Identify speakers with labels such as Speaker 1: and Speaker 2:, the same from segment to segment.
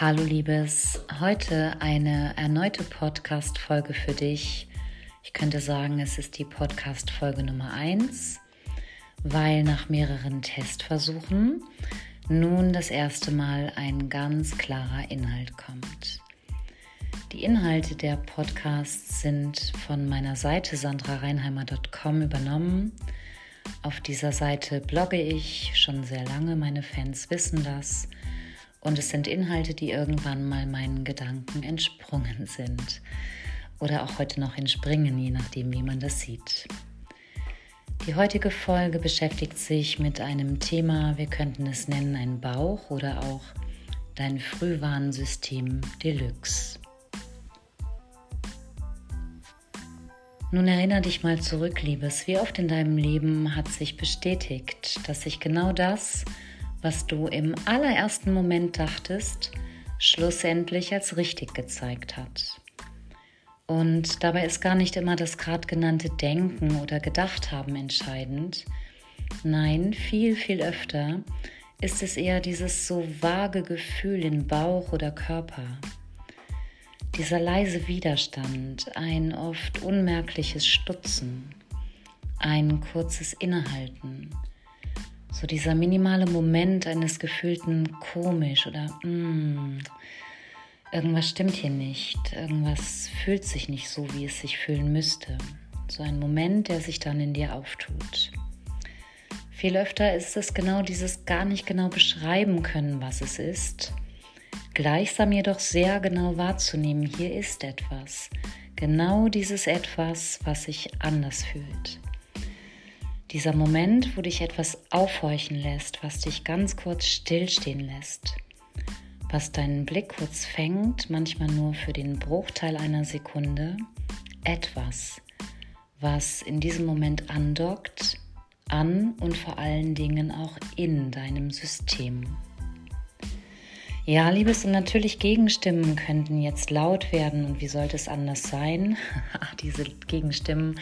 Speaker 1: Hallo Liebes, heute eine erneute Podcast-Folge für dich. Ich könnte sagen, es ist die Podcast-Folge Nummer 1, weil nach mehreren Testversuchen nun das erste Mal ein ganz klarer Inhalt kommt. Die Inhalte der Podcasts sind von meiner Seite sandrareinheimer.com übernommen. Auf dieser Seite blogge ich schon sehr lange, meine Fans wissen das und es sind Inhalte, die irgendwann mal meinen Gedanken entsprungen sind oder auch heute noch entspringen, je nachdem, wie man das sieht. Die heutige Folge beschäftigt sich mit einem Thema, wir könnten es nennen ein Bauch oder auch dein Frühwarnsystem Deluxe. Nun erinnere dich mal zurück, Liebes, wie oft in deinem Leben hat sich bestätigt, dass sich genau das, was du im allerersten Moment dachtest, schlussendlich als richtig gezeigt hat. Und dabei ist gar nicht immer das gerade genannte Denken oder Gedacht haben entscheidend. Nein, viel, viel öfter ist es eher dieses so vage Gefühl in Bauch oder Körper. Dieser leise Widerstand, ein oft unmerkliches Stutzen, ein kurzes Innehalten, so dieser minimale Moment eines gefühlten komisch oder mm, irgendwas stimmt hier nicht, irgendwas fühlt sich nicht so, wie es sich fühlen müsste. So ein Moment, der sich dann in dir auftut. Viel öfter ist es genau dieses gar nicht genau beschreiben können, was es ist. Gleichsam jedoch sehr genau wahrzunehmen, hier ist etwas. Genau dieses etwas, was sich anders fühlt. Dieser Moment, wo dich etwas aufhorchen lässt, was dich ganz kurz stillstehen lässt, was deinen Blick kurz fängt, manchmal nur für den Bruchteil einer Sekunde, etwas, was in diesem Moment andockt, an und vor allen Dingen auch in deinem System. Ja, Liebes, und natürlich Gegenstimmen könnten jetzt laut werden und wie sollte es anders sein? Diese Gegenstimmen,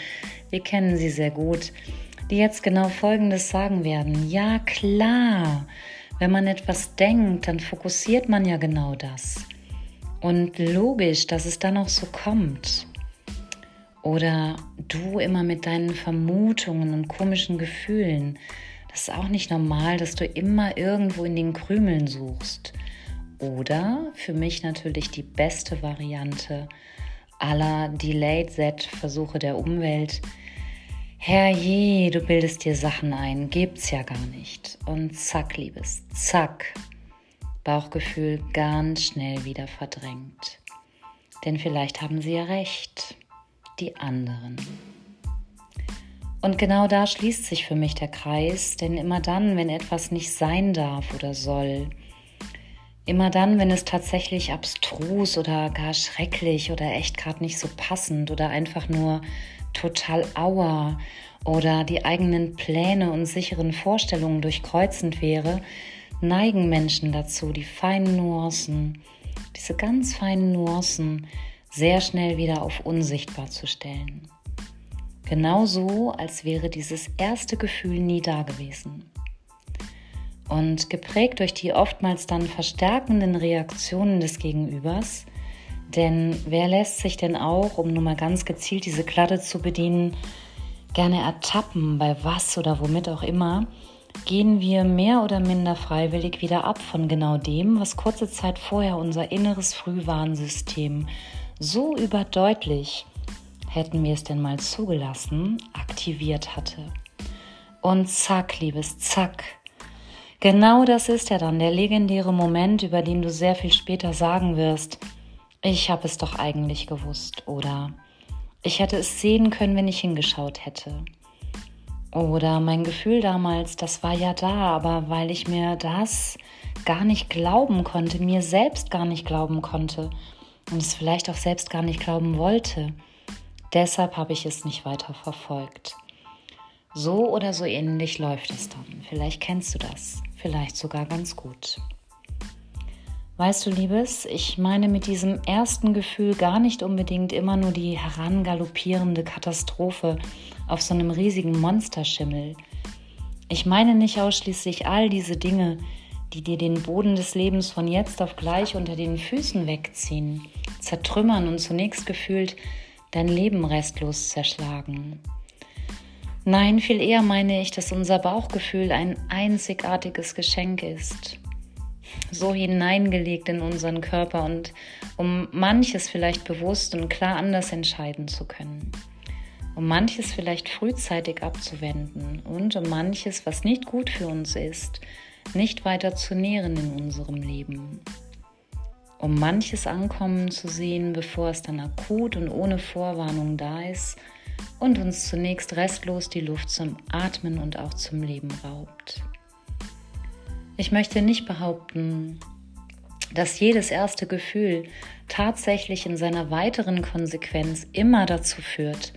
Speaker 1: wir kennen sie sehr gut die jetzt genau Folgendes sagen werden. Ja, klar, wenn man etwas denkt, dann fokussiert man ja genau das. Und logisch, dass es dann auch so kommt. Oder du immer mit deinen Vermutungen und komischen Gefühlen. Das ist auch nicht normal, dass du immer irgendwo in den Krümeln suchst. Oder für mich natürlich die beste Variante aller Delayed-Set-Versuche der Umwelt, Herrje, du bildest dir Sachen ein, gibt's ja gar nicht. Und zack, Liebes, zack. Bauchgefühl ganz schnell wieder verdrängt. Denn vielleicht haben sie ja recht, die anderen. Und genau da schließt sich für mich der Kreis, denn immer dann, wenn etwas nicht sein darf oder soll, immer dann, wenn es tatsächlich abstrus oder gar schrecklich oder echt gerade nicht so passend oder einfach nur total auer oder die eigenen Pläne und sicheren Vorstellungen durchkreuzend wäre, neigen Menschen dazu, die feinen Nuancen, diese ganz feinen Nuancen sehr schnell wieder auf unsichtbar zu stellen. Genauso, als wäre dieses erste Gefühl nie da gewesen. Und geprägt durch die oftmals dann verstärkenden Reaktionen des Gegenübers denn wer lässt sich denn auch, um nur mal ganz gezielt diese Kladde zu bedienen, gerne ertappen, bei was oder womit auch immer, gehen wir mehr oder minder freiwillig wieder ab von genau dem, was kurze Zeit vorher unser inneres Frühwarnsystem so überdeutlich, hätten wir es denn mal zugelassen, aktiviert hatte. Und zack, liebes, zack. Genau das ist ja dann der legendäre Moment, über den du sehr viel später sagen wirst, ich habe es doch eigentlich gewusst oder ich hätte es sehen können, wenn ich hingeschaut hätte. Oder mein Gefühl damals, das war ja da, aber weil ich mir das gar nicht glauben konnte, mir selbst gar nicht glauben konnte und es vielleicht auch selbst gar nicht glauben wollte, deshalb habe ich es nicht weiter verfolgt. So oder so ähnlich läuft es dann. Vielleicht kennst du das, vielleicht sogar ganz gut. Weißt du, Liebes, ich meine mit diesem ersten Gefühl gar nicht unbedingt immer nur die herangaloppierende Katastrophe auf so einem riesigen Monsterschimmel. Ich meine nicht ausschließlich all diese Dinge, die dir den Boden des Lebens von jetzt auf gleich unter den Füßen wegziehen, zertrümmern und zunächst gefühlt dein Leben restlos zerschlagen. Nein, viel eher meine ich, dass unser Bauchgefühl ein einzigartiges Geschenk ist, so hineingelegt in unseren Körper und um manches vielleicht bewusst und klar anders entscheiden zu können, um manches vielleicht frühzeitig abzuwenden und um manches, was nicht gut für uns ist, nicht weiter zu nähren in unserem Leben. Um manches ankommen zu sehen, bevor es dann akut und ohne Vorwarnung da ist und uns zunächst restlos die Luft zum Atmen und auch zum Leben raubt. Ich möchte nicht behaupten, dass jedes erste Gefühl tatsächlich in seiner weiteren Konsequenz immer dazu führt,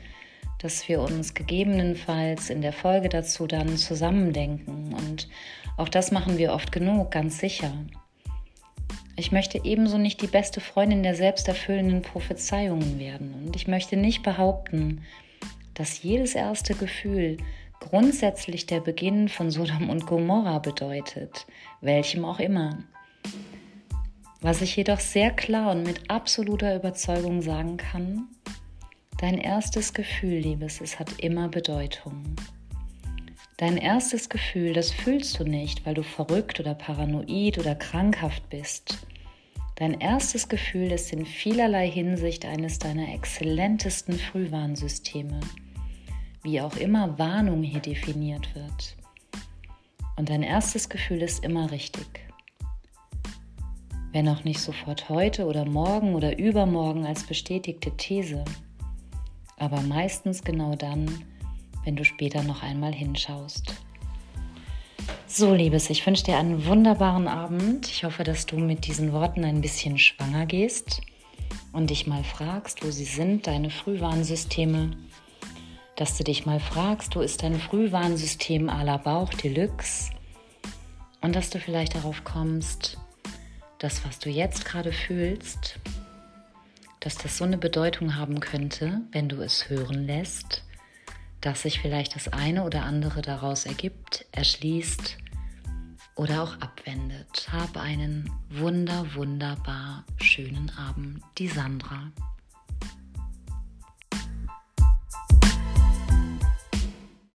Speaker 1: dass wir uns gegebenenfalls in der Folge dazu dann zusammendenken und auch das machen wir oft genug, ganz sicher. Ich möchte ebenso nicht die beste Freundin der selbsterfüllenden Prophezeiungen werden. Und ich möchte nicht behaupten, dass jedes erste Gefühl grundsätzlich der Beginn von Sodom und Gomorra bedeutet, welchem auch immer. Was ich jedoch sehr klar und mit absoluter Überzeugung sagen kann, dein erstes Gefühl, Liebes, es hat immer Bedeutung. Dein erstes Gefühl, das fühlst du nicht, weil du verrückt oder paranoid oder krankhaft bist. Dein erstes Gefühl ist in vielerlei Hinsicht eines deiner exzellentesten Frühwarnsysteme, wie auch immer Warnung hier definiert wird. Und dein erstes Gefühl ist immer richtig. Wenn auch nicht sofort heute oder morgen oder übermorgen als bestätigte These, aber meistens genau dann, wenn du später noch einmal hinschaust. So, Liebes, ich wünsche dir einen wunderbaren Abend. Ich hoffe, dass du mit diesen Worten ein bisschen schwanger gehst und dich mal fragst, wo sie sind, deine Frühwarnsysteme. Dass du dich mal fragst, wo ist dein Frühwarnsystem à la Bauch Deluxe? Und dass du vielleicht darauf kommst, das, was du jetzt gerade fühlst, dass das so eine Bedeutung haben könnte, wenn du es hören lässt dass sich vielleicht das eine oder andere daraus ergibt, erschließt oder auch abwendet. Hab einen wunder, wunderbar schönen Abend. Die Sandra.